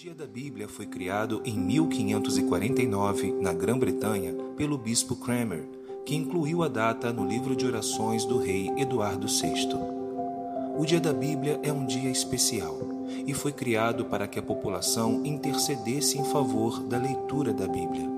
Dia da Bíblia foi criado em 1549 na Grã-Bretanha pelo bispo Cranmer, que incluiu a data no livro de orações do rei Eduardo VI. O Dia da Bíblia é um dia especial e foi criado para que a população intercedesse em favor da leitura da Bíblia.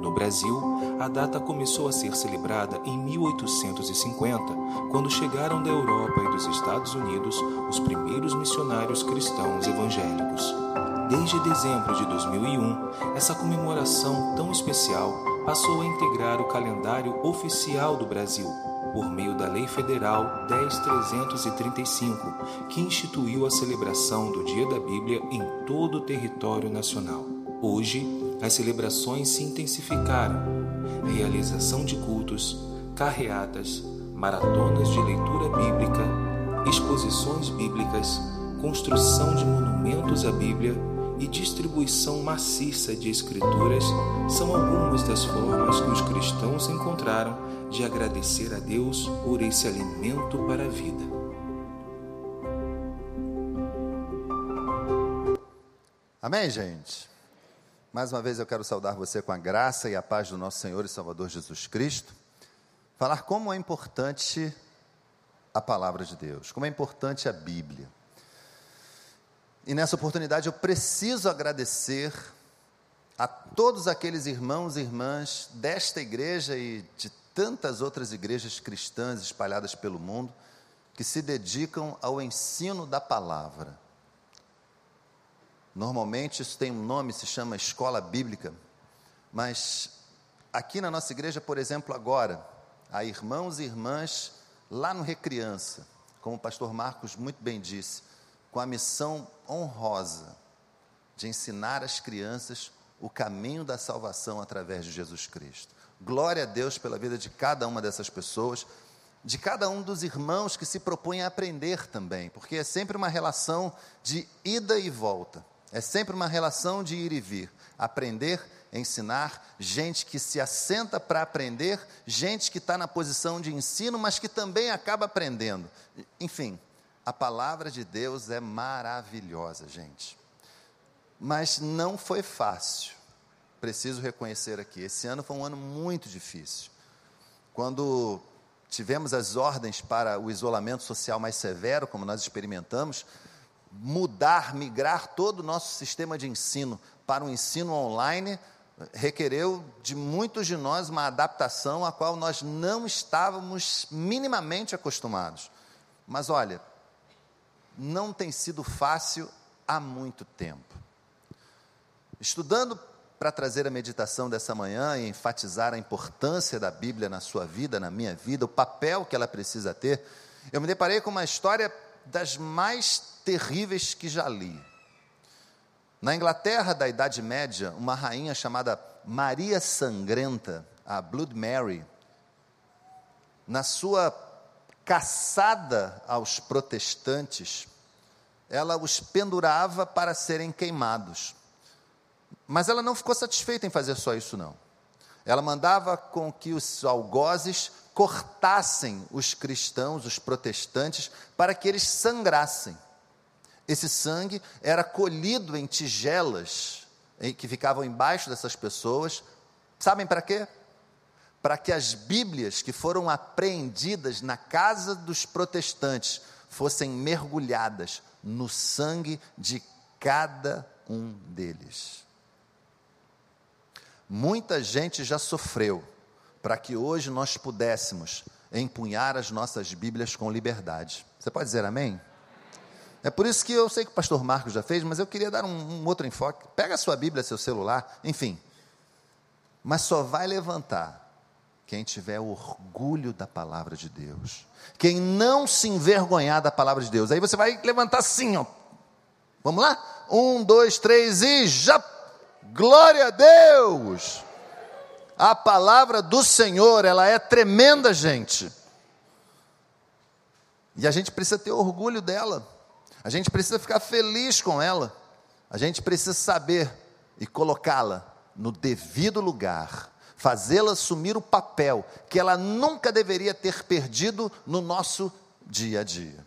No Brasil, a data começou a ser celebrada em 1850, quando chegaram da Europa e dos Estados Unidos os primeiros missionários cristãos evangélicos. Desde dezembro de 2001, essa comemoração tão especial passou a integrar o calendário oficial do Brasil, por meio da Lei Federal 10335, que instituiu a celebração do Dia da Bíblia em todo o território nacional. Hoje, as celebrações se intensificaram. Realização de cultos, carreatas, maratonas de leitura bíblica, exposições bíblicas, construção de monumentos à Bíblia e distribuição maciça de escrituras são algumas das formas que os cristãos encontraram de agradecer a Deus por esse alimento para a vida. Amém, gente? Mais uma vez eu quero saudar você com a graça e a paz do nosso Senhor e Salvador Jesus Cristo. Falar como é importante a palavra de Deus, como é importante a Bíblia. E nessa oportunidade eu preciso agradecer a todos aqueles irmãos e irmãs desta igreja e de tantas outras igrejas cristãs espalhadas pelo mundo que se dedicam ao ensino da palavra. Normalmente isso tem um nome, se chama escola bíblica, mas aqui na nossa igreja, por exemplo, agora, há irmãos e irmãs lá no Recriança, como o pastor Marcos muito bem disse, com a missão honrosa de ensinar às crianças o caminho da salvação através de Jesus Cristo. Glória a Deus pela vida de cada uma dessas pessoas, de cada um dos irmãos que se propõem a aprender também, porque é sempre uma relação de ida e volta, é sempre uma relação de ir e vir, aprender, ensinar, gente que se assenta para aprender, gente que está na posição de ensino, mas que também acaba aprendendo. Enfim, a palavra de Deus é maravilhosa, gente. Mas não foi fácil. Preciso reconhecer aqui. Esse ano foi um ano muito difícil. Quando tivemos as ordens para o isolamento social mais severo, como nós experimentamos, mudar, migrar todo o nosso sistema de ensino para um ensino online requereu de muitos de nós uma adaptação a qual nós não estávamos minimamente acostumados. Mas olha, não tem sido fácil há muito tempo. Estudando para trazer a meditação dessa manhã e enfatizar a importância da Bíblia na sua vida, na minha vida, o papel que ela precisa ter, eu me deparei com uma história das mais terríveis que já li. Na Inglaterra da Idade Média, uma rainha chamada Maria Sangrenta, a Blood Mary, na sua caçada aos protestantes, ela os pendurava para serem queimados. Mas ela não ficou satisfeita em fazer só isso, não. Ela mandava com que os algozes cortassem os cristãos, os protestantes, para que eles sangrassem. Esse sangue era colhido em tigelas que ficavam embaixo dessas pessoas. Sabem para quê? Para que as Bíblias que foram apreendidas na casa dos protestantes fossem mergulhadas no sangue de cada um deles. Muita gente já sofreu para que hoje nós pudéssemos empunhar as nossas Bíblias com liberdade. Você pode dizer amém? É por isso que eu sei que o pastor Marcos já fez, mas eu queria dar um, um outro enfoque. Pega a sua Bíblia, seu celular, enfim. Mas só vai levantar quem tiver orgulho da palavra de Deus, quem não se envergonhar da palavra de Deus. Aí você vai levantar assim, ó. Vamos lá? Um, dois, três e já. Glória a Deus! A palavra do Senhor, ela é tremenda, gente. E a gente precisa ter orgulho dela. A gente precisa ficar feliz com ela. A gente precisa saber e colocá-la no devido lugar fazê-la assumir o papel que ela nunca deveria ter perdido no nosso dia a dia.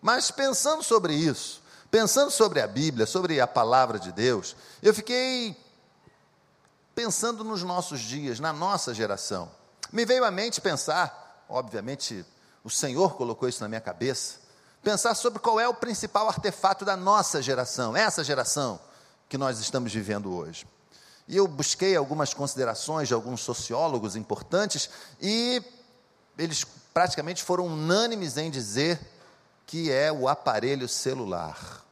Mas pensando sobre isso, Pensando sobre a Bíblia, sobre a palavra de Deus, eu fiquei pensando nos nossos dias, na nossa geração. Me veio à mente pensar, obviamente, o Senhor colocou isso na minha cabeça, pensar sobre qual é o principal artefato da nossa geração, essa geração que nós estamos vivendo hoje. E eu busquei algumas considerações de alguns sociólogos importantes e eles praticamente foram unânimes em dizer que é o aparelho celular.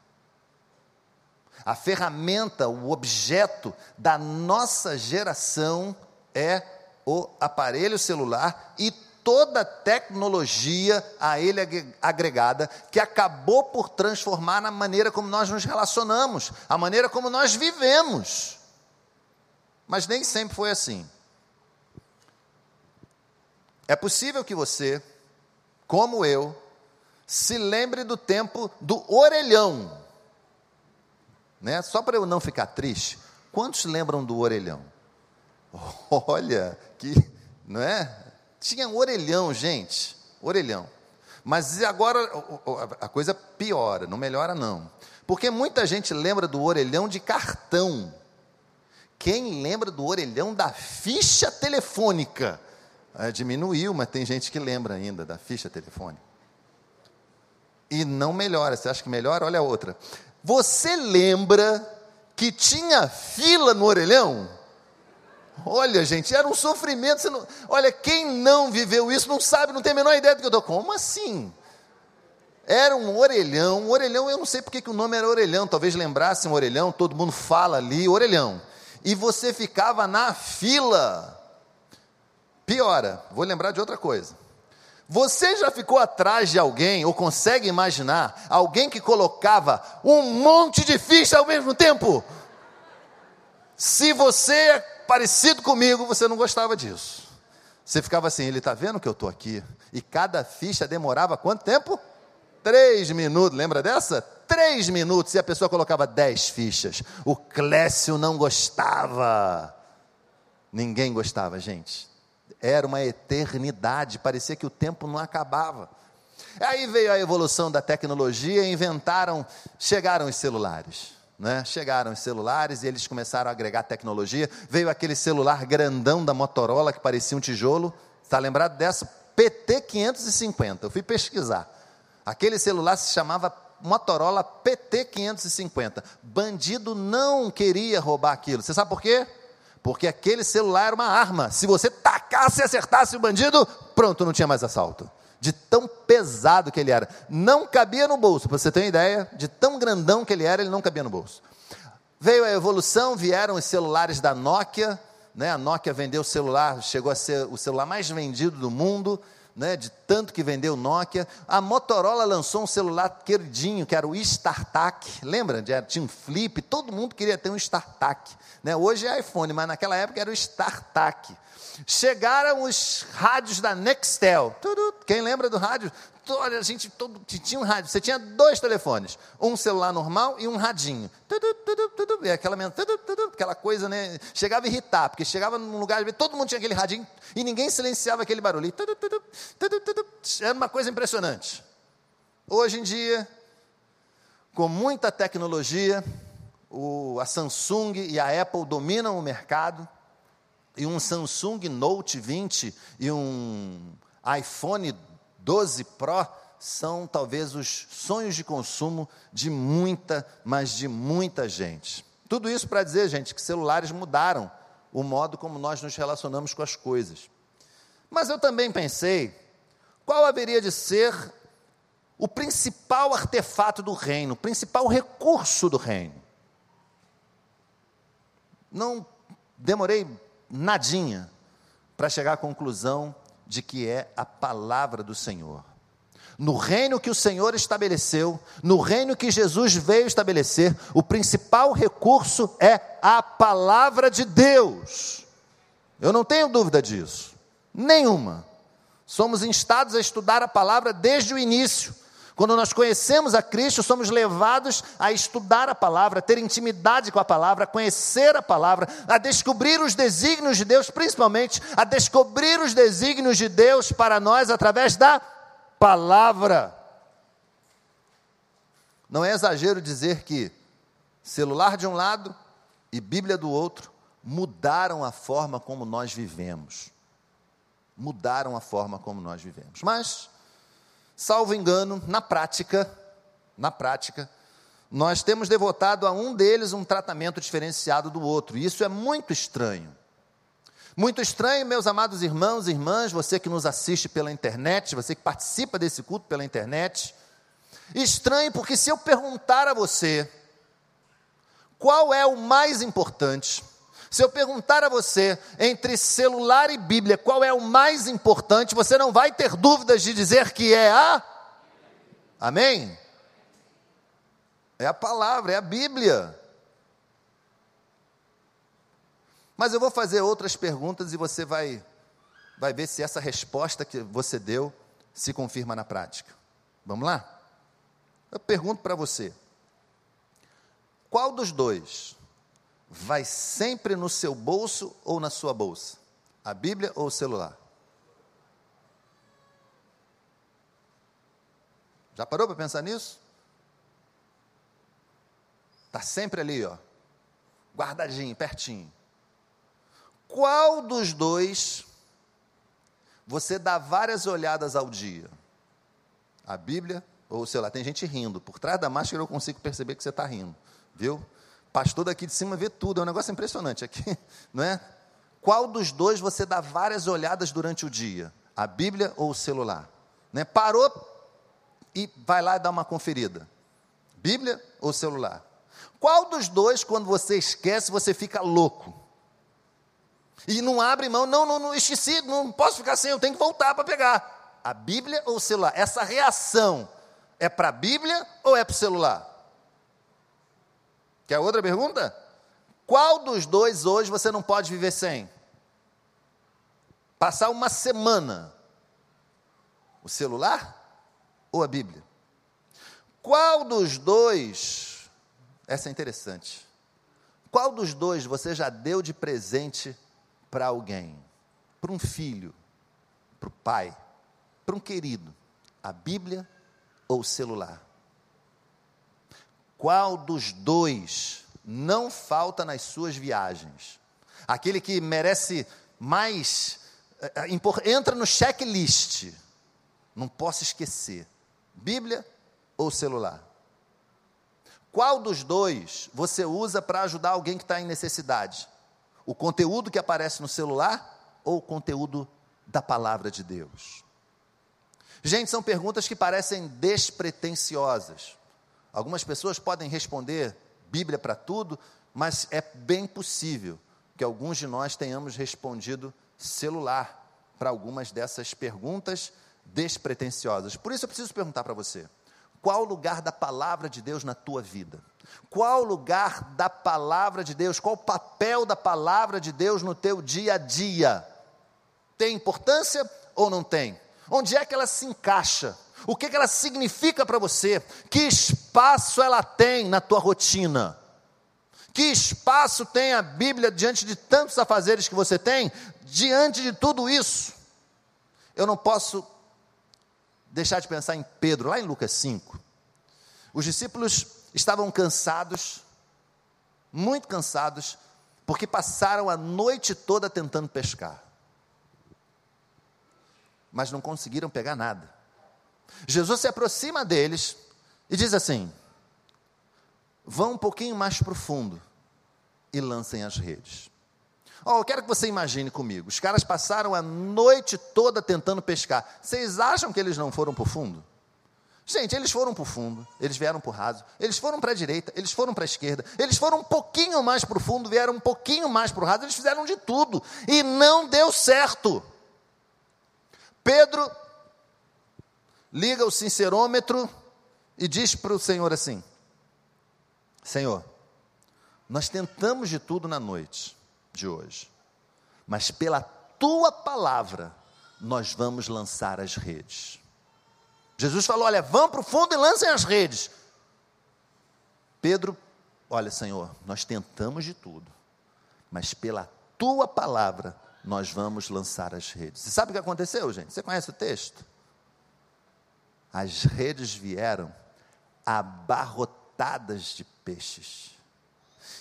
A ferramenta, o objeto da nossa geração é o aparelho celular e toda a tecnologia a ele agregada, que acabou por transformar na maneira como nós nos relacionamos, a maneira como nós vivemos. Mas nem sempre foi assim. É possível que você, como eu, se lembre do tempo do orelhão. Né? Só para eu não ficar triste, quantos lembram do orelhão? Olha, que, não é? Tinha um orelhão, gente, orelhão. Mas agora a coisa piora, não melhora não. Porque muita gente lembra do orelhão de cartão. Quem lembra do orelhão da ficha telefônica? Ah, diminuiu, mas tem gente que lembra ainda da ficha telefônica. E não melhora. Você acha que melhora? Olha a outra. Você lembra que tinha fila no orelhão? Olha, gente, era um sofrimento. Não... Olha, quem não viveu isso não sabe, não tem a menor ideia do que eu estou. Como assim? Era um orelhão. Um orelhão, eu não sei porque que o nome era orelhão. Talvez lembrasse um orelhão, todo mundo fala ali, orelhão e você ficava na fila. Piora, vou lembrar de outra coisa. Você já ficou atrás de alguém, ou consegue imaginar, alguém que colocava um monte de ficha ao mesmo tempo? Se você é parecido comigo, você não gostava disso. Você ficava assim, ele está vendo que eu estou aqui? E cada ficha demorava quanto tempo? Três minutos, lembra dessa? Três minutos e a pessoa colocava dez fichas. O Clécio não gostava. Ninguém gostava, gente. Era uma eternidade, parecia que o tempo não acabava. Aí veio a evolução da tecnologia inventaram, chegaram os celulares. Né? Chegaram os celulares e eles começaram a agregar tecnologia. Veio aquele celular grandão da Motorola que parecia um tijolo. Está lembrado dessa? PT550. Eu fui pesquisar. Aquele celular se chamava Motorola PT550. Bandido não queria roubar aquilo. Você sabe por quê? Porque aquele celular era uma arma. Se você tacasse e acertasse o bandido, pronto, não tinha mais assalto. De tão pesado que ele era. Não cabia no bolso, para você ter uma ideia, de tão grandão que ele era, ele não cabia no bolso. Veio a evolução, vieram os celulares da Nokia, né? A Nokia vendeu o celular, chegou a ser o celular mais vendido do mundo né, de tanto que vendeu Nokia. A Motorola lançou um celular queridinho, que era o StarTAC. Lembra? Tinha um flip, todo mundo queria ter um StarTAC. Né? Hoje é iPhone, mas naquela época era o StarTAC. Chegaram os rádios da Nextel. Quem lembra do rádio? Olha, a gente todo, tinha um rádio. Você tinha dois telefones, um celular normal e um radinho. Tudo, tudo, tudo, e aquela, tudo, tudo, aquela coisa, né? Chegava a irritar, porque chegava num lugar, todo mundo tinha aquele radinho e ninguém silenciava aquele barulho. Tudo, tudo, tudo, tudo, era uma coisa impressionante. Hoje em dia, com muita tecnologia, o, a Samsung e a Apple dominam o mercado e um Samsung Note 20 e um iPhone 12 Pro são talvez os sonhos de consumo de muita, mas de muita gente. Tudo isso para dizer, gente, que celulares mudaram o modo como nós nos relacionamos com as coisas. Mas eu também pensei, qual haveria de ser o principal artefato do reino, o principal recurso do reino? Não demorei nadinha para chegar à conclusão de que é a palavra do Senhor. No reino que o Senhor estabeleceu, no reino que Jesus veio estabelecer, o principal recurso é a palavra de Deus. Eu não tenho dúvida disso, nenhuma. Somos instados a estudar a palavra desde o início. Quando nós conhecemos a Cristo, somos levados a estudar a palavra, a ter intimidade com a palavra, a conhecer a palavra, a descobrir os desígnios de Deus, principalmente a descobrir os desígnios de Deus para nós através da palavra. Não é exagero dizer que celular de um lado e Bíblia do outro mudaram a forma como nós vivemos. Mudaram a forma como nós vivemos. Mas, salvo engano, na prática, na prática, nós temos devotado a um deles um tratamento diferenciado do outro. E isso é muito estranho. Muito estranho, meus amados irmãos e irmãs, você que nos assiste pela internet, você que participa desse culto pela internet. Estranho porque se eu perguntar a você qual é o mais importante, se eu perguntar a você entre celular e Bíblia, qual é o mais importante, você não vai ter dúvidas de dizer que é a. Amém? É a palavra, é a Bíblia. Mas eu vou fazer outras perguntas e você vai, vai ver se essa resposta que você deu se confirma na prática. Vamos lá? Eu pergunto para você: qual dos dois vai sempre no seu bolso ou na sua bolsa? A Bíblia ou o celular? Já parou para pensar nisso? Está sempre ali, ó, guardadinho, pertinho. Qual dos dois você dá várias olhadas ao dia? A Bíblia ou sei lá, tem gente rindo. Por trás da máscara eu consigo perceber que você está rindo, viu? Pastor daqui de cima vê tudo, é um negócio impressionante aqui, não é? Qual dos dois você dá várias olhadas durante o dia? A Bíblia ou o celular? Né? Parou e vai lá e dá uma conferida. Bíblia ou celular? Qual dos dois, quando você esquece, você fica louco? E não abre mão, não, não, não esqueci, não posso ficar sem, eu tenho que voltar para pegar. A Bíblia ou o celular? Essa reação é para a Bíblia ou é para o celular? Quer outra pergunta? Qual dos dois hoje você não pode viver sem? Passar uma semana. O celular ou a Bíblia? Qual dos dois, essa é interessante, qual dos dois você já deu de presente para alguém? Para um filho, para o pai, para um querido? A Bíblia ou celular? Qual dos dois não falta nas suas viagens? Aquele que merece mais, eh, eh, entra no checklist, não posso esquecer: Bíblia ou celular? Qual dos dois você usa para ajudar alguém que está em necessidade? O conteúdo que aparece no celular ou o conteúdo da palavra de Deus? Gente, são perguntas que parecem despretensiosas. Algumas pessoas podem responder Bíblia para tudo, mas é bem possível que alguns de nós tenhamos respondido celular para algumas dessas perguntas despretensiosas. Por isso eu preciso perguntar para você: qual o lugar da palavra de Deus na tua vida? Qual o lugar da palavra de Deus? Qual o papel da palavra de Deus no teu dia a dia? Tem importância ou não tem? Onde é que ela se encaixa? O que, que ela significa para você? Que espaço ela tem na tua rotina? Que espaço tem a Bíblia diante de tantos afazeres que você tem? Diante de tudo isso, eu não posso deixar de pensar em Pedro, lá em Lucas 5. Os discípulos estavam cansados, muito cansados, porque passaram a noite toda tentando pescar mas não conseguiram pegar nada. Jesus se aproxima deles e diz assim: vão um pouquinho mais profundo e lancem as redes. Oh, eu quero que você imagine comigo: os caras passaram a noite toda tentando pescar. Vocês acham que eles não foram para o fundo? Gente, eles foram para o fundo, eles vieram para o raso, eles foram para a direita, eles foram para a esquerda, eles foram um pouquinho mais para o fundo, vieram um pouquinho mais para o raso, eles fizeram de tudo e não deu certo. Pedro liga o sincerômetro e diz para o Senhor assim: Senhor, nós tentamos de tudo na noite de hoje, mas pela tua palavra nós vamos lançar as redes. Jesus falou: Olha, vão para o fundo e lancem as redes. Pedro, olha, Senhor, nós tentamos de tudo, mas pela tua palavra nós vamos lançar as redes. Você sabe o que aconteceu, gente? Você conhece o texto? As redes vieram abarrotadas de peixes.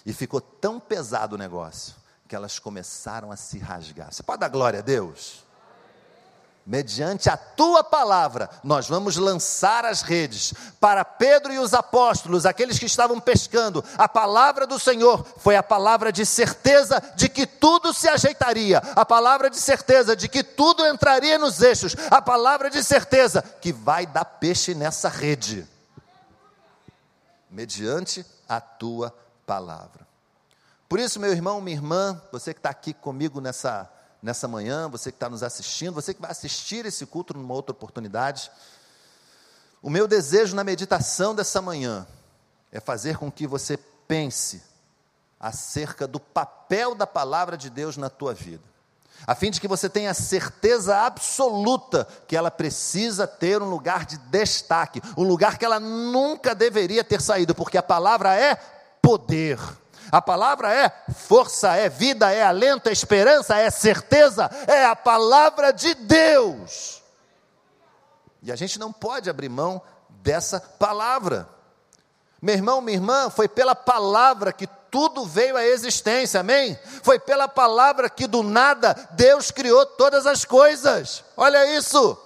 E ficou tão pesado o negócio que elas começaram a se rasgar. Você pode dar glória a Deus? Mediante a tua palavra, nós vamos lançar as redes. Para Pedro e os apóstolos, aqueles que estavam pescando, a palavra do Senhor foi a palavra de certeza de que tudo se ajeitaria, a palavra de certeza de que tudo entraria nos eixos, a palavra de certeza que vai dar peixe nessa rede. Mediante a tua palavra. Por isso, meu irmão, minha irmã, você que está aqui comigo nessa nessa manhã, você que está nos assistindo, você que vai assistir esse culto numa outra oportunidade. O meu desejo na meditação dessa manhã é fazer com que você pense acerca do papel da palavra de Deus na tua vida, a fim de que você tenha certeza absoluta que ela precisa ter um lugar de destaque, um lugar que ela nunca deveria ter saído, porque a palavra é poder. A palavra é força, é vida, é alento, é esperança, é certeza, é a palavra de Deus. E a gente não pode abrir mão dessa palavra. Meu irmão, minha irmã, foi pela palavra que tudo veio à existência, amém? Foi pela palavra que do nada Deus criou todas as coisas. Olha isso.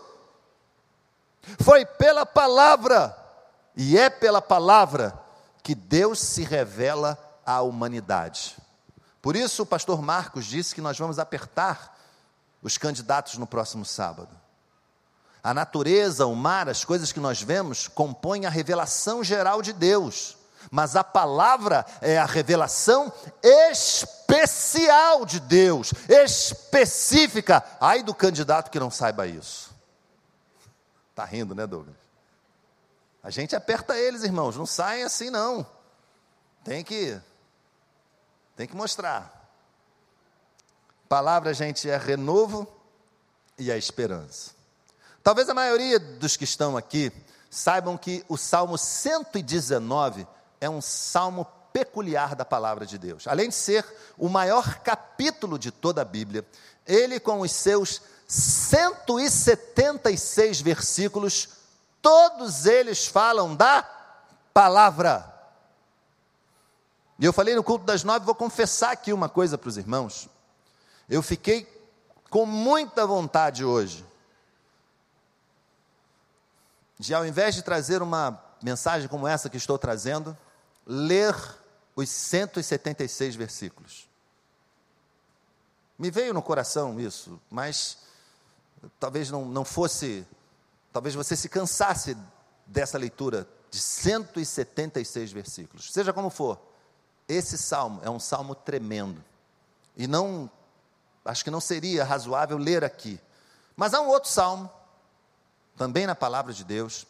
Foi pela palavra, e é pela palavra que Deus se revela à humanidade. Por isso, o pastor Marcos disse que nós vamos apertar os candidatos no próximo sábado. A natureza, o mar, as coisas que nós vemos compõem a revelação geral de Deus, mas a palavra é a revelação especial de Deus, específica. Ai do candidato que não saiba isso. Está rindo, né, Douglas? A gente aperta eles, irmãos, não saem assim não. Tem que tem que mostrar. Palavra, gente, é renovo e a esperança. Talvez a maioria dos que estão aqui saibam que o Salmo 119 é um salmo peculiar da palavra de Deus. Além de ser o maior capítulo de toda a Bíblia, ele, com os seus 176 versículos, todos eles falam da palavra. E eu falei no culto das nove, vou confessar aqui uma coisa para os irmãos. Eu fiquei com muita vontade hoje de, ao invés de trazer uma mensagem como essa que estou trazendo, ler os 176 versículos. Me veio no coração isso, mas talvez não, não fosse, talvez você se cansasse dessa leitura de 176 versículos. Seja como for, esse salmo é um salmo tremendo. E não, acho que não seria razoável ler aqui. Mas há um outro salmo, também na palavra de Deus,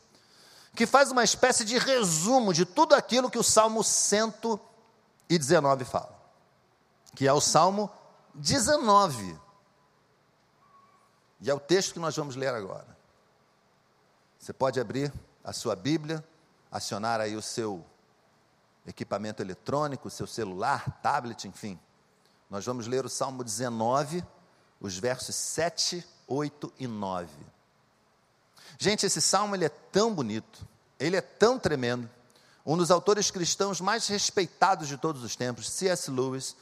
que faz uma espécie de resumo de tudo aquilo que o salmo 119 fala. Que é o salmo 19. E é o texto que nós vamos ler agora. Você pode abrir a sua Bíblia, acionar aí o seu equipamento eletrônico, seu celular, tablet, enfim. Nós vamos ler o Salmo 19, os versos 7, 8 e 9. Gente, esse salmo ele é tão bonito, ele é tão tremendo. Um dos autores cristãos mais respeitados de todos os tempos, C.S. Lewis,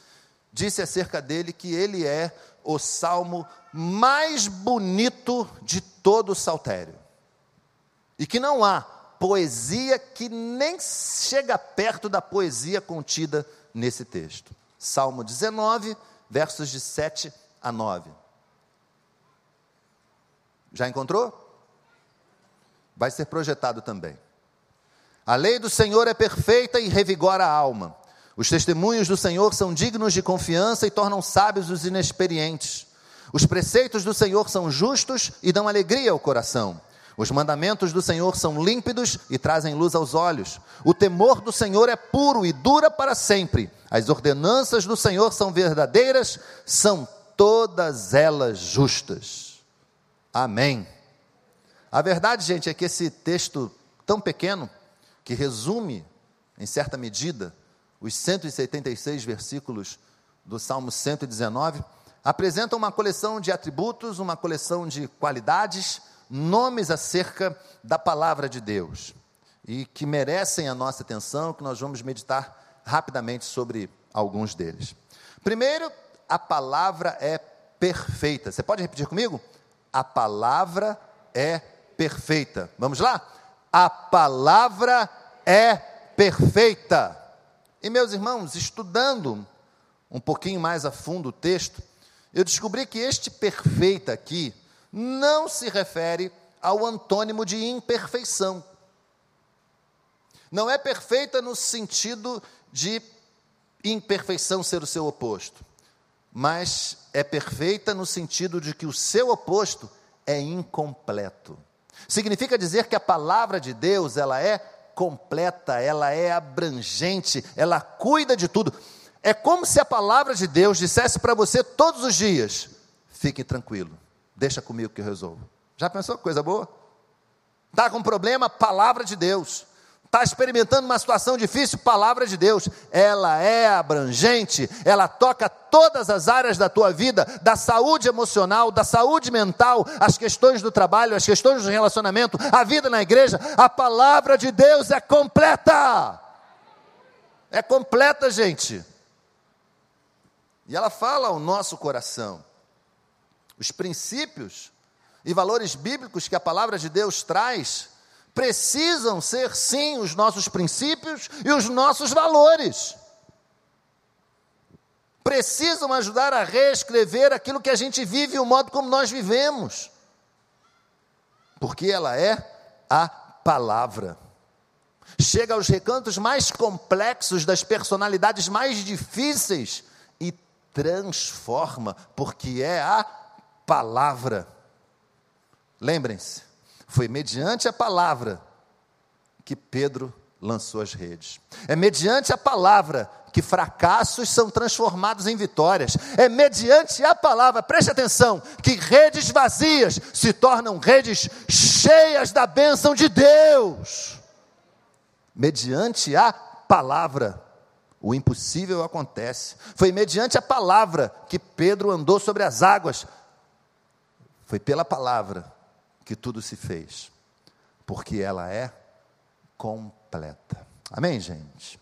disse acerca dele que ele é o salmo mais bonito de todo o saltério. E que não há poesia que nem chega perto da poesia contida nesse texto. Salmo 19, versos de 7 a 9. Já encontrou? Vai ser projetado também. A lei do Senhor é perfeita e revigora a alma. Os testemunhos do Senhor são dignos de confiança e tornam sábios os inexperientes. Os preceitos do Senhor são justos e dão alegria ao coração. Os mandamentos do Senhor são límpidos e trazem luz aos olhos. O temor do Senhor é puro e dura para sempre. As ordenanças do Senhor são verdadeiras, são todas elas justas. Amém. A verdade, gente, é que esse texto tão pequeno, que resume, em certa medida, os 176 versículos do Salmo 119, apresenta uma coleção de atributos, uma coleção de qualidades nomes acerca da palavra de Deus. e que merecem a nossa atenção, que nós vamos meditar rapidamente sobre alguns deles. Primeiro, a palavra é perfeita. Você pode repetir comigo? A palavra é perfeita. Vamos lá? A palavra é perfeita. E meus irmãos, estudando um pouquinho mais a fundo o texto, eu descobri que este perfeita aqui não se refere ao antônimo de imperfeição. Não é perfeita no sentido de imperfeição ser o seu oposto, mas é perfeita no sentido de que o seu oposto é incompleto. Significa dizer que a palavra de Deus, ela é completa, ela é abrangente, ela cuida de tudo. É como se a palavra de Deus dissesse para você todos os dias: fique tranquilo, deixa comigo que eu resolvo. Já pensou coisa boa? Está com problema? Palavra de Deus. Está experimentando uma situação difícil? Palavra de Deus. Ela é abrangente, ela toca todas as áreas da tua vida, da saúde emocional, da saúde mental, as questões do trabalho, as questões do relacionamento, a vida na igreja. A palavra de Deus é completa. É completa, gente. E ela fala ao nosso coração. Os princípios e valores bíblicos que a palavra de Deus traz precisam ser sim os nossos princípios e os nossos valores. Precisam ajudar a reescrever aquilo que a gente vive e o modo como nós vivemos. Porque ela é a palavra. Chega aos recantos mais complexos das personalidades mais difíceis e transforma, porque é a palavra. Lembrem-se, foi mediante a palavra que Pedro lançou as redes. É mediante a palavra que fracassos são transformados em vitórias. É mediante a palavra, preste atenção, que redes vazias se tornam redes cheias da bênção de Deus. Mediante a palavra, o impossível acontece. Foi mediante a palavra que Pedro andou sobre as águas. Foi pela palavra que tudo se fez, porque ela é completa. Amém, gente?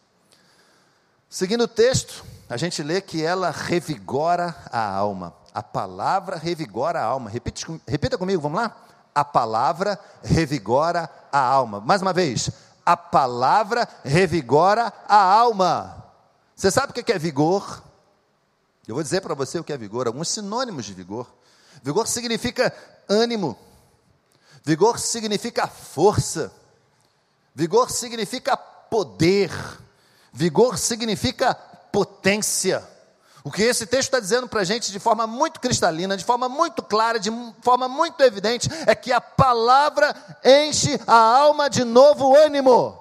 Seguindo o texto, a gente lê que ela revigora a alma. A palavra revigora a alma. Repite, repita comigo, vamos lá? A palavra revigora a alma. Mais uma vez, a palavra revigora a alma. Você sabe o que é vigor? Eu vou dizer para você o que é vigor, alguns sinônimos de vigor. Vigor significa ânimo, Vigor significa força. Vigor significa poder. Vigor significa potência. O que esse texto está dizendo para a gente de forma muito cristalina, de forma muito clara, de forma muito evidente, é que a palavra enche a alma de novo ânimo.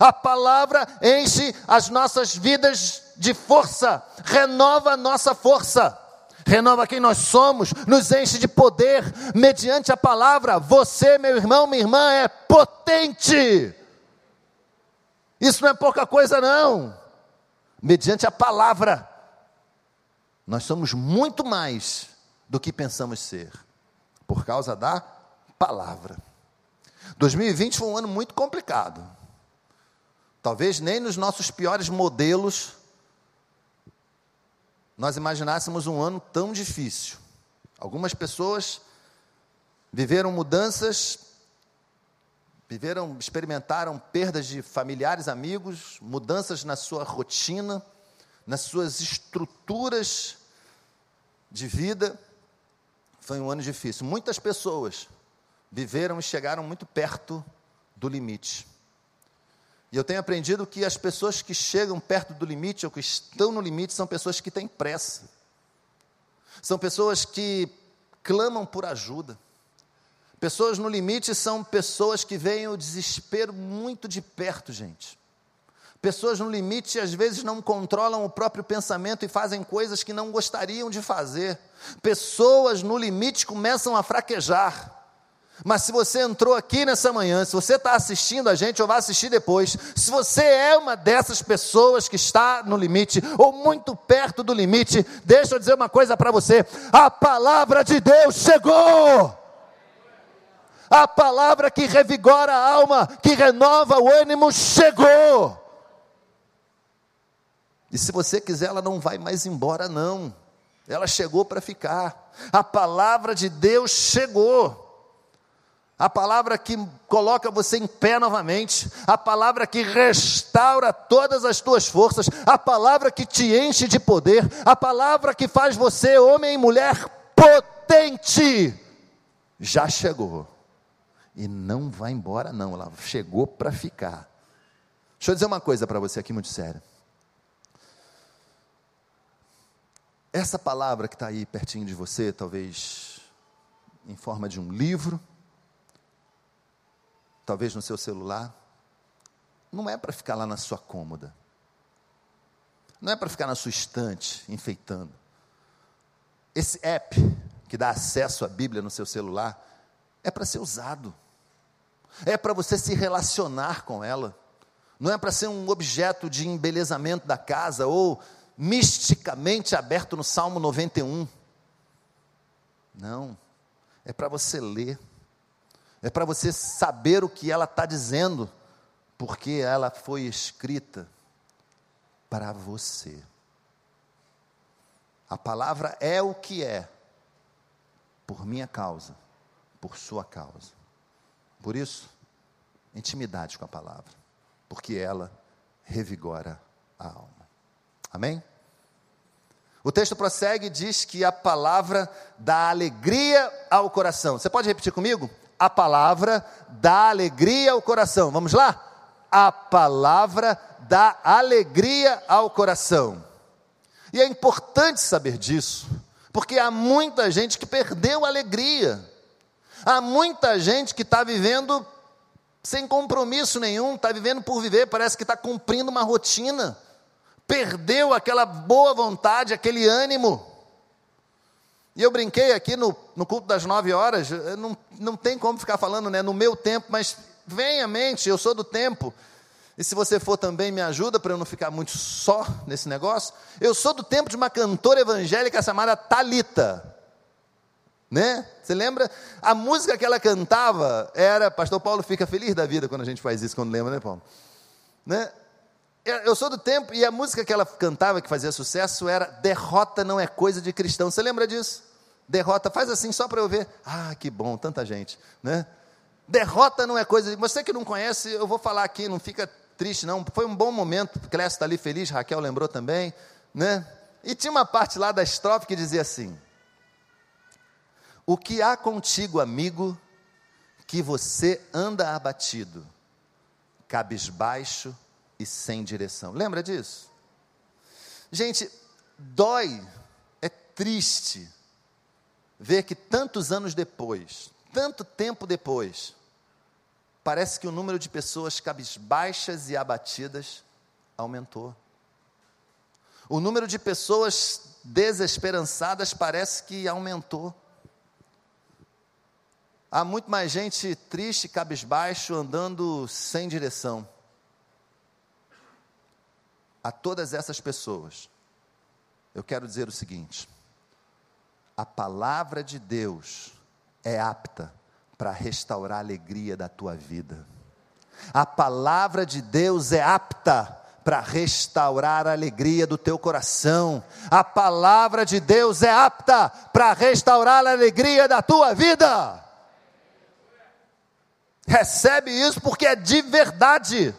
A palavra enche as nossas vidas de força, renova a nossa força renova quem nós somos, nos enche de poder mediante a palavra. Você, meu irmão, minha irmã, é potente. Isso não é pouca coisa, não. Mediante a palavra, nós somos muito mais do que pensamos ser, por causa da palavra. 2020 foi um ano muito complicado. Talvez nem nos nossos piores modelos nós imaginássemos um ano tão difícil. Algumas pessoas viveram mudanças, viveram, experimentaram perdas de familiares, amigos, mudanças na sua rotina, nas suas estruturas de vida. Foi um ano difícil. Muitas pessoas viveram e chegaram muito perto do limite. E eu tenho aprendido que as pessoas que chegam perto do limite ou que estão no limite são pessoas que têm pressa. São pessoas que clamam por ajuda. Pessoas no limite são pessoas que veem o desespero muito de perto, gente. Pessoas no limite às vezes não controlam o próprio pensamento e fazem coisas que não gostariam de fazer. Pessoas no limite começam a fraquejar. Mas se você entrou aqui nessa manhã, se você está assistindo a gente ou vai assistir depois, se você é uma dessas pessoas que está no limite ou muito perto do limite, deixa eu dizer uma coisa para você: a palavra de Deus chegou. A palavra que revigora a alma, que renova o ânimo, chegou. E se você quiser, ela não vai mais embora, não. Ela chegou para ficar. A palavra de Deus chegou. A palavra que coloca você em pé novamente, a palavra que restaura todas as tuas forças, a palavra que te enche de poder, a palavra que faz você homem e mulher potente, já chegou. E não vai embora, não, ela chegou para ficar. Deixa eu dizer uma coisa para você aqui muito séria. Essa palavra que está aí pertinho de você, talvez em forma de um livro, talvez no seu celular, não é para ficar lá na sua cômoda, não é para ficar na sua estante enfeitando. Esse app que dá acesso à Bíblia no seu celular é para ser usado, é para você se relacionar com ela, não é para ser um objeto de embelezamento da casa ou misticamente aberto no Salmo 91. Não, é para você ler, é para você saber o que ela está dizendo, porque ela foi escrita para você. A palavra é o que é, por minha causa, por sua causa. Por isso, intimidade com a palavra, porque ela revigora a alma. Amém? O texto prossegue e diz que a palavra dá alegria ao coração. Você pode repetir comigo? A palavra dá alegria ao coração. Vamos lá? A palavra dá alegria ao coração. E é importante saber disso, porque há muita gente que perdeu a alegria. Há muita gente que está vivendo sem compromisso nenhum, está vivendo por viver, parece que está cumprindo uma rotina perdeu aquela boa vontade, aquele ânimo. E eu brinquei aqui no, no culto das nove horas, não, não tem como ficar falando né, no meu tempo, mas vem à mente, eu sou do tempo. E se você for também, me ajuda para eu não ficar muito só nesse negócio. Eu sou do tempo de uma cantora evangélica chamada Talita. Né? Você lembra? A música que ela cantava era. Pastor Paulo fica feliz da vida quando a gente faz isso, quando lembra, né, Paulo? Né? Eu sou do tempo e a música que ela cantava, que fazia sucesso, era Derrota não é coisa de cristão. Você lembra disso? Derrota, faz assim só para eu ver. Ah, que bom, tanta gente, né? Derrota não é coisa de. Você que não conhece, eu vou falar aqui, não fica triste, não. Foi um bom momento. Clécio está ali feliz, Raquel lembrou também, né? E tinha uma parte lá da estrofe que dizia assim: O que há contigo, amigo, que você anda abatido, cabisbaixo e sem direção. Lembra disso? Gente, dói, é triste ver que tantos anos depois, tanto tempo depois, parece que o número de pessoas cabisbaixas e abatidas aumentou. O número de pessoas desesperançadas parece que aumentou. Há muito mais gente triste, cabisbaixo, andando sem direção a todas essas pessoas, eu quero dizer o seguinte: a palavra de Deus é apta para restaurar a alegria da tua vida. A palavra de Deus é apta para restaurar a alegria do teu coração. A palavra de Deus é apta para restaurar a alegria da tua vida. Recebe isso porque é de verdade.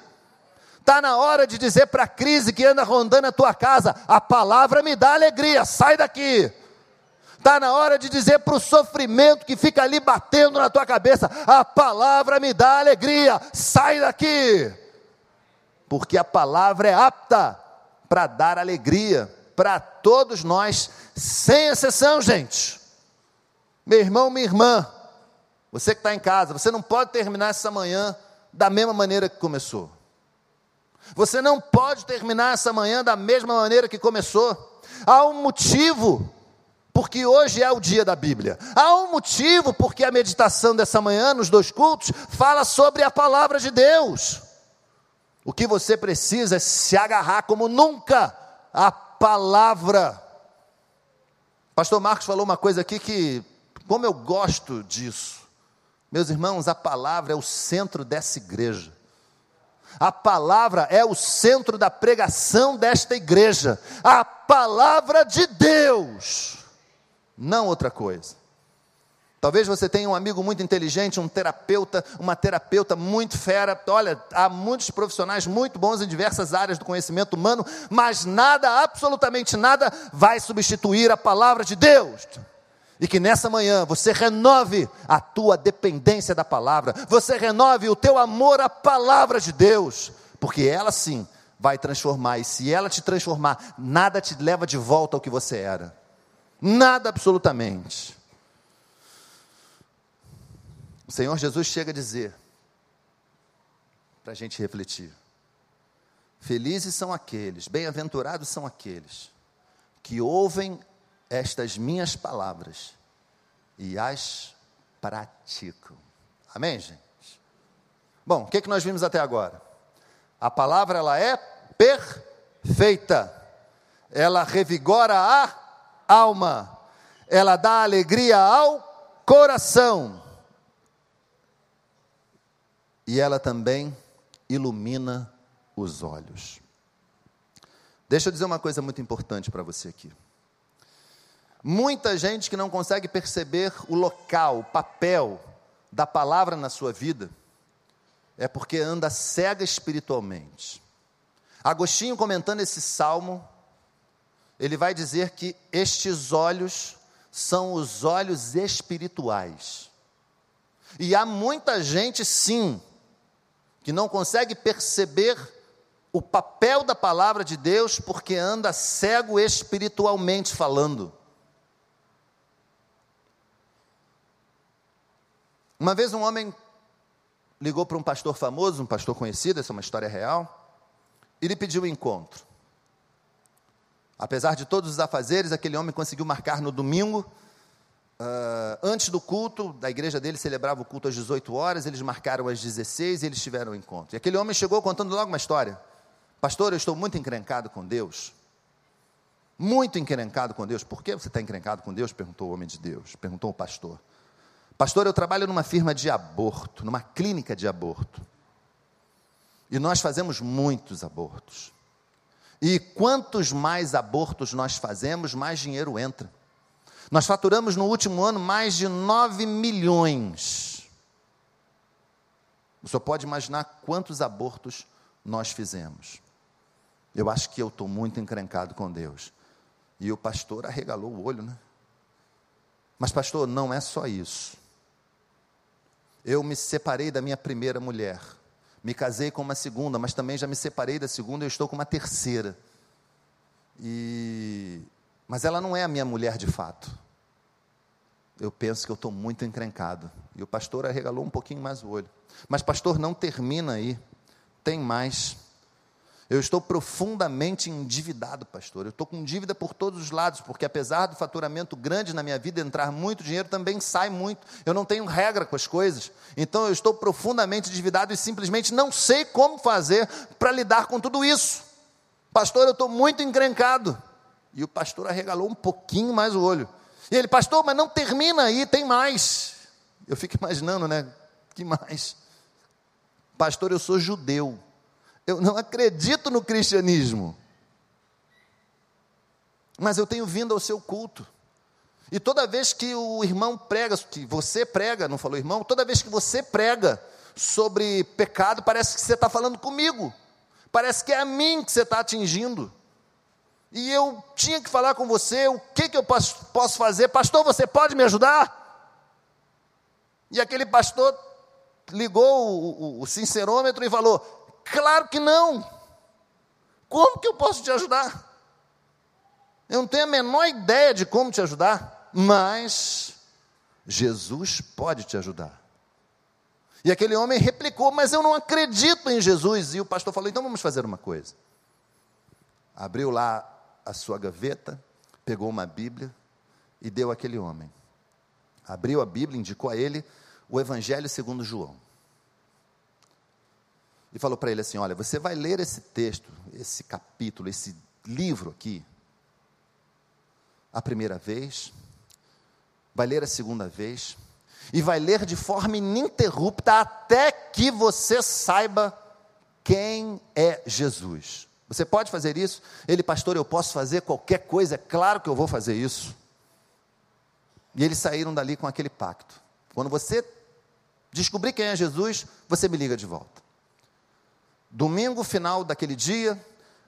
Está na hora de dizer para a crise que anda rondando a tua casa: a palavra me dá alegria, sai daqui. Está na hora de dizer para o sofrimento que fica ali batendo na tua cabeça: a palavra me dá alegria, sai daqui. Porque a palavra é apta para dar alegria para todos nós, sem exceção, gente. Meu irmão, minha irmã, você que está em casa, você não pode terminar essa manhã da mesma maneira que começou. Você não pode terminar essa manhã da mesma maneira que começou. Há um motivo porque hoje é o dia da Bíblia. Há um motivo porque a meditação dessa manhã, nos dois cultos, fala sobre a palavra de Deus. O que você precisa é se agarrar como nunca à palavra. Pastor Marcos falou uma coisa aqui que, como eu gosto disso, Meus irmãos, a palavra é o centro dessa igreja. A palavra é o centro da pregação desta igreja. A palavra de Deus, não outra coisa. Talvez você tenha um amigo muito inteligente, um terapeuta, uma terapeuta muito fera. Olha, há muitos profissionais muito bons em diversas áreas do conhecimento humano, mas nada, absolutamente nada, vai substituir a palavra de Deus. E que nessa manhã você renove a tua dependência da palavra, você renove o teu amor à palavra de Deus, porque ela sim vai transformar, e se ela te transformar, nada te leva de volta ao que você era. Nada absolutamente. O Senhor Jesus chega a dizer, para a gente refletir: Felizes são aqueles, bem-aventurados são aqueles que ouvem estas minhas palavras e as praticam. Amém, gente? Bom, o que, é que nós vimos até agora? A palavra ela é perfeita, ela revigora a alma, ela dá alegria ao coração e ela também ilumina os olhos. Deixa eu dizer uma coisa muito importante para você aqui. Muita gente que não consegue perceber o local, o papel da palavra na sua vida, é porque anda cega espiritualmente. Agostinho, comentando esse salmo, ele vai dizer que estes olhos são os olhos espirituais. E há muita gente, sim, que não consegue perceber o papel da palavra de Deus porque anda cego espiritualmente falando. Uma vez um homem ligou para um pastor famoso, um pastor conhecido, essa é uma história real, e lhe pediu um encontro. Apesar de todos os afazeres, aquele homem conseguiu marcar no domingo, uh, antes do culto, da igreja dele celebrava o culto às 18 horas, eles marcaram às 16 e eles tiveram um encontro. E aquele homem chegou contando logo uma história. Pastor, eu estou muito encrencado com Deus. Muito encrencado com Deus. Por que você está encrencado com Deus? Perguntou o homem de Deus, perguntou o pastor. Pastor, eu trabalho numa firma de aborto, numa clínica de aborto. E nós fazemos muitos abortos. E quantos mais abortos nós fazemos, mais dinheiro entra. Nós faturamos no último ano mais de 9 milhões. Senhor pode imaginar quantos abortos nós fizemos. Eu acho que eu estou muito encrencado com Deus. E o pastor arregalou o olho, né? Mas, pastor, não é só isso. Eu me separei da minha primeira mulher. Me casei com uma segunda, mas também já me separei da segunda e estou com uma terceira. E mas ela não é a minha mulher de fato. Eu penso que eu estou muito encrencado. E o pastor arregalou um pouquinho mais o olho. Mas, pastor, não termina aí. Tem mais. Eu estou profundamente endividado, pastor. Eu estou com dívida por todos os lados, porque apesar do faturamento grande na minha vida, entrar muito dinheiro também sai muito. Eu não tenho regra com as coisas. Então eu estou profundamente endividado e simplesmente não sei como fazer para lidar com tudo isso. Pastor, eu estou muito encrencado. E o pastor arregalou um pouquinho mais o olho. E ele, pastor, mas não termina aí, tem mais. Eu fico imaginando, né? Que mais? Pastor, eu sou judeu. Eu não acredito no cristianismo. Mas eu tenho vindo ao seu culto. E toda vez que o irmão prega, que você prega, não falou irmão, toda vez que você prega sobre pecado, parece que você está falando comigo. Parece que é a mim que você está atingindo. E eu tinha que falar com você, o que, que eu posso, fazer? Pastor, você pode me ajudar? E aquele pastor ligou o, o, o sincerômetro e falou: Claro que não. Como que eu posso te ajudar? Eu não tenho a menor ideia de como te ajudar, mas Jesus pode te ajudar. E aquele homem replicou: Mas eu não acredito em Jesus. E o pastor falou: Então vamos fazer uma coisa. Abriu lá a sua gaveta, pegou uma Bíblia e deu àquele homem. Abriu a Bíblia, indicou a ele o Evangelho segundo João e falou para ele assim: Olha, você vai ler esse texto, esse capítulo, esse livro aqui, a primeira vez, vai ler a segunda vez, e vai ler de forma ininterrupta até que você saiba quem é Jesus. Você pode fazer isso? Ele, pastor, eu posso fazer qualquer coisa, é claro que eu vou fazer isso. E eles saíram dali com aquele pacto. Quando você descobrir quem é Jesus, você me liga de volta. Domingo, final daquele dia,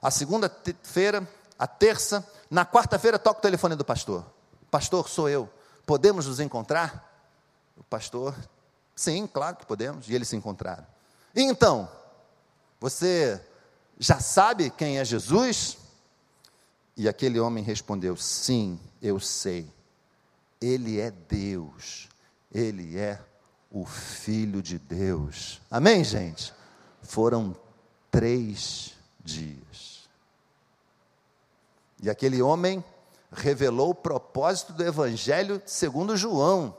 a segunda-feira, a terça, na quarta-feira toca o telefone do pastor. Pastor, sou eu. Podemos nos encontrar? O pastor, sim, claro que podemos. E eles se encontraram. E então, você já sabe quem é Jesus? E aquele homem respondeu: Sim, eu sei. Ele é Deus. Ele é o Filho de Deus. Amém, gente? Foram três dias. E aquele homem revelou o propósito do Evangelho segundo João,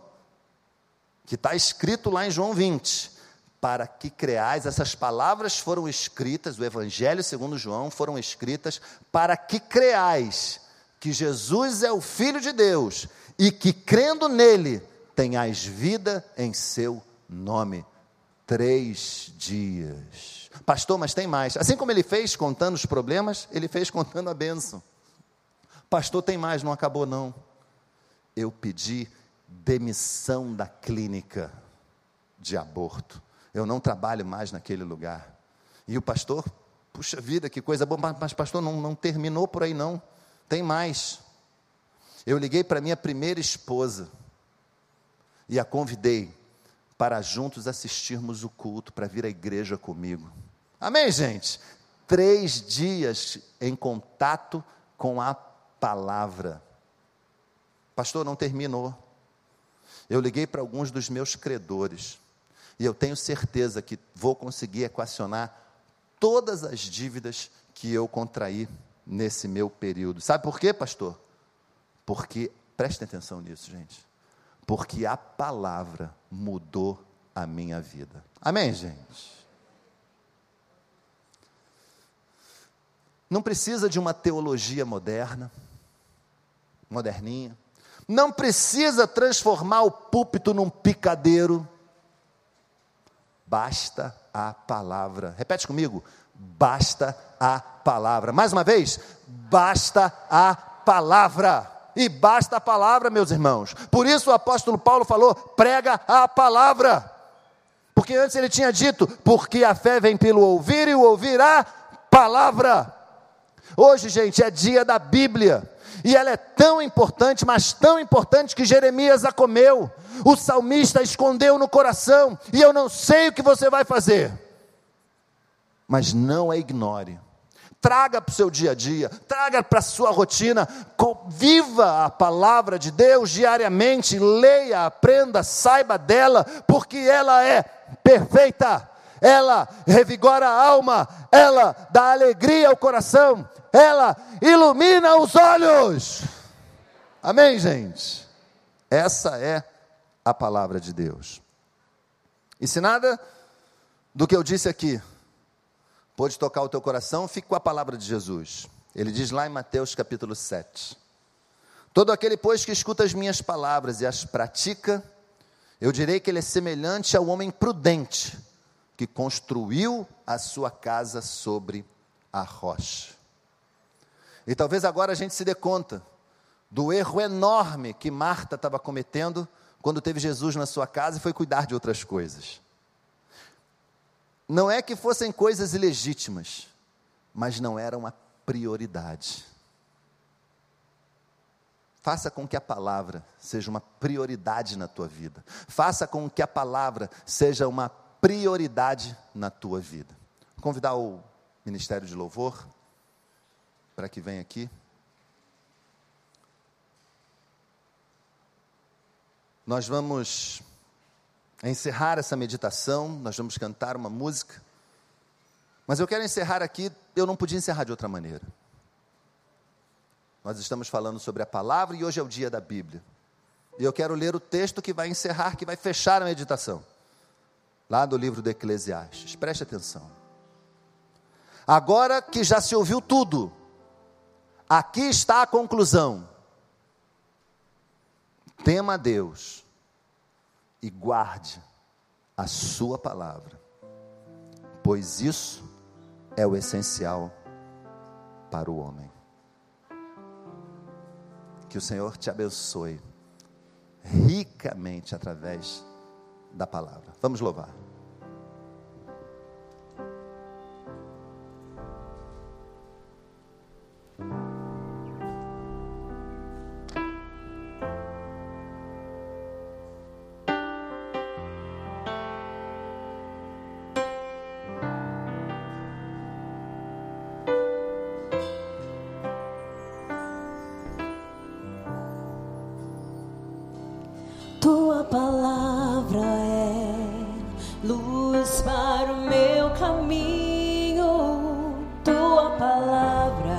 que está escrito lá em João 20 para que creais, essas palavras foram escritas, o Evangelho segundo João foram escritas para que creais que Jesus é o Filho de Deus e que crendo nele tenhais vida em seu nome. Três dias. Pastor, mas tem mais. Assim como ele fez contando os problemas, ele fez contando a bênção. Pastor, tem mais, não acabou não. Eu pedi demissão da clínica de aborto eu não trabalho mais naquele lugar. E o pastor, puxa vida, que coisa boa, mas pastor, não, não terminou por aí não, tem mais. Eu liguei para minha primeira esposa e a convidei para juntos assistirmos o culto, para vir à igreja comigo. Amém, gente? Três dias em contato com a palavra. Pastor, não terminou. Eu liguei para alguns dos meus credores. E eu tenho certeza que vou conseguir equacionar todas as dívidas que eu contraí nesse meu período. Sabe por quê, pastor? Porque, prestem atenção nisso, gente. Porque a palavra mudou a minha vida. Amém, gente? Não precisa de uma teologia moderna, moderninha. Não precisa transformar o púlpito num picadeiro Basta a palavra. Repete comigo. Basta a palavra. Mais uma vez. Basta a palavra. E basta a palavra, meus irmãos. Por isso o apóstolo Paulo falou: prega a palavra. Porque antes ele tinha dito: porque a fé vem pelo ouvir e o ouvir a palavra. Hoje, gente, é dia da Bíblia. E ela é tão importante, mas tão importante que Jeremias a comeu. O salmista escondeu no coração, e eu não sei o que você vai fazer. Mas não a ignore. Traga para o seu dia a dia, traga para a sua rotina, viva a palavra de Deus diariamente, leia, aprenda, saiba dela, porque ela é perfeita, ela revigora a alma, ela dá alegria ao coração, ela ilumina os olhos. Amém, gente? Essa é a palavra de Deus. E se nada do que eu disse aqui pode tocar o teu coração, fique com a palavra de Jesus. Ele diz lá em Mateus capítulo 7: Todo aquele, pois, que escuta as minhas palavras e as pratica, eu direi que ele é semelhante ao homem prudente que construiu a sua casa sobre a rocha. E talvez agora a gente se dê conta do erro enorme que Marta estava cometendo quando teve Jesus na sua casa e foi cuidar de outras coisas. Não é que fossem coisas ilegítimas, mas não eram a prioridade. Faça com que a palavra seja uma prioridade na tua vida. Faça com que a palavra seja uma prioridade na tua vida. Vou convidar o Ministério de Louvor para que venha aqui. Nós vamos encerrar essa meditação, nós vamos cantar uma música. Mas eu quero encerrar aqui, eu não podia encerrar de outra maneira. Nós estamos falando sobre a palavra e hoje é o dia da Bíblia. E eu quero ler o texto que vai encerrar, que vai fechar a meditação. Lá do livro do Eclesiastes. Preste atenção. Agora que já se ouviu tudo, Aqui está a conclusão. Tema a Deus e guarde a Sua palavra, pois isso é o essencial para o homem. Que o Senhor te abençoe ricamente através da palavra. Vamos louvar. palavra é luz para o meu caminho, tua palavra,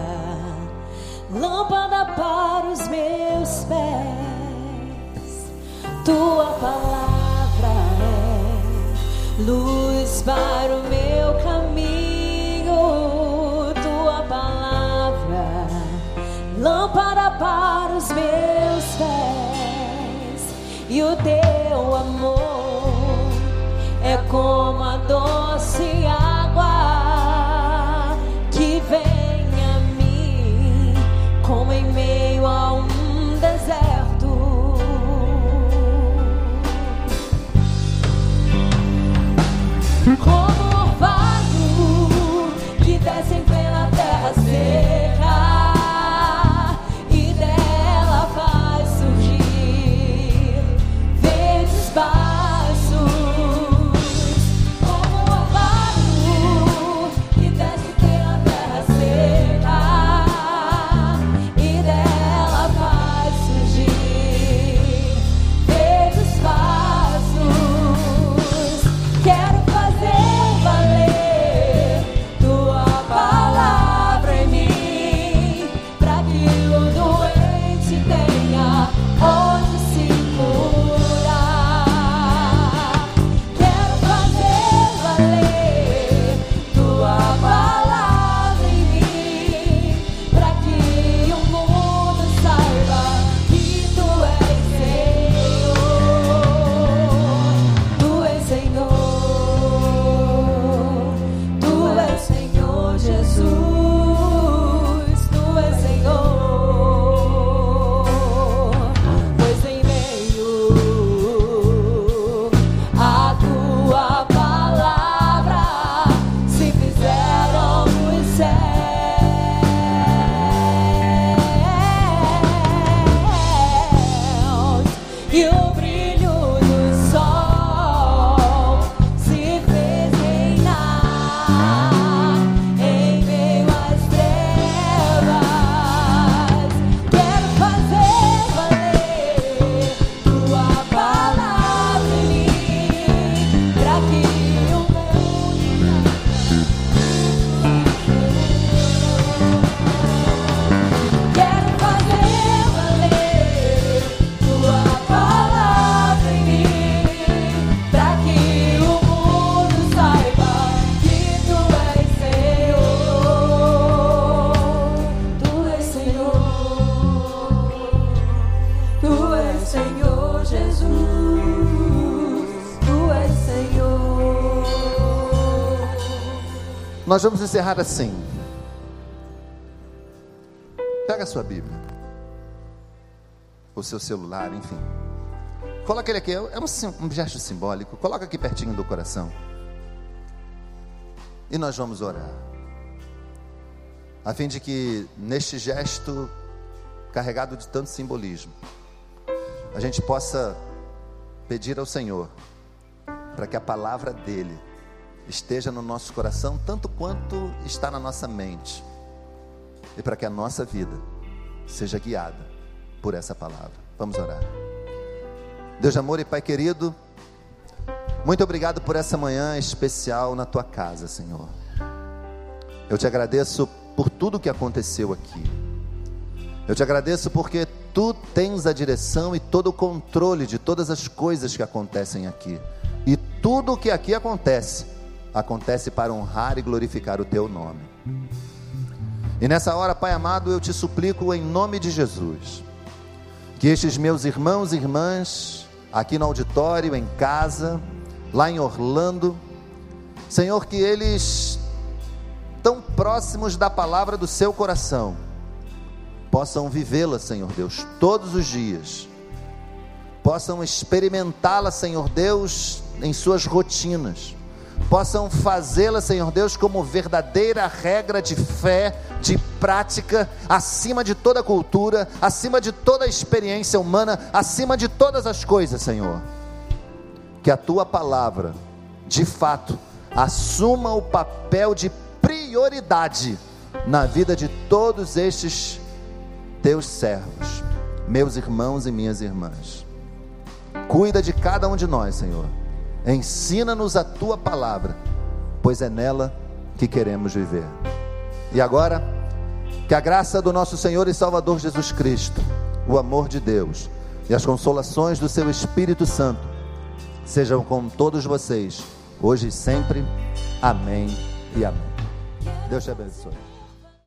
lâmpada para os meus pés, tua palavra é luz para o meu caminho, tua palavra, lâmpada para os meus e o teu amor é como a doce água que vem a mim, como em meio a um deserto. Como Nós vamos encerrar assim. Pega a sua Bíblia, o seu celular, enfim. Coloca ele aqui, é um, um gesto simbólico. Coloca aqui pertinho do coração. E nós vamos orar. A fim de que neste gesto carregado de tanto simbolismo, a gente possa pedir ao Senhor para que a palavra dele esteja no nosso coração tanto quanto está na nossa mente, e para que a nossa vida seja guiada por essa palavra. Vamos orar. Deus de amor e Pai querido, muito obrigado por essa manhã especial na tua casa, Senhor. Eu te agradeço por tudo que aconteceu aqui. Eu te agradeço porque tu tens a direção e todo o controle de todas as coisas que acontecem aqui. E tudo o que aqui acontece acontece para honrar e glorificar o teu nome. E nessa hora, Pai amado, eu te suplico em nome de Jesus, que estes meus irmãos e irmãs aqui no auditório, em casa, lá em Orlando. Senhor, que eles, tão próximos da palavra do seu coração, possam vivê-la, Senhor Deus, todos os dias, possam experimentá-la, Senhor Deus, em suas rotinas, possam fazê-la, Senhor Deus, como verdadeira regra de fé, de prática, acima de toda cultura, acima de toda experiência humana, acima de todas as coisas, Senhor. Que a tua palavra, de fato, assuma o papel de prioridade na vida de todos estes teus servos, meus irmãos e minhas irmãs. Cuida de cada um de nós, Senhor. Ensina-nos a tua palavra, pois é nela que queremos viver. E agora, que a graça do nosso Senhor e Salvador Jesus Cristo, o amor de Deus e as consolações do seu Espírito Santo sejam com todos vocês, hoje e sempre. Amém e amém. Deus te abençoe.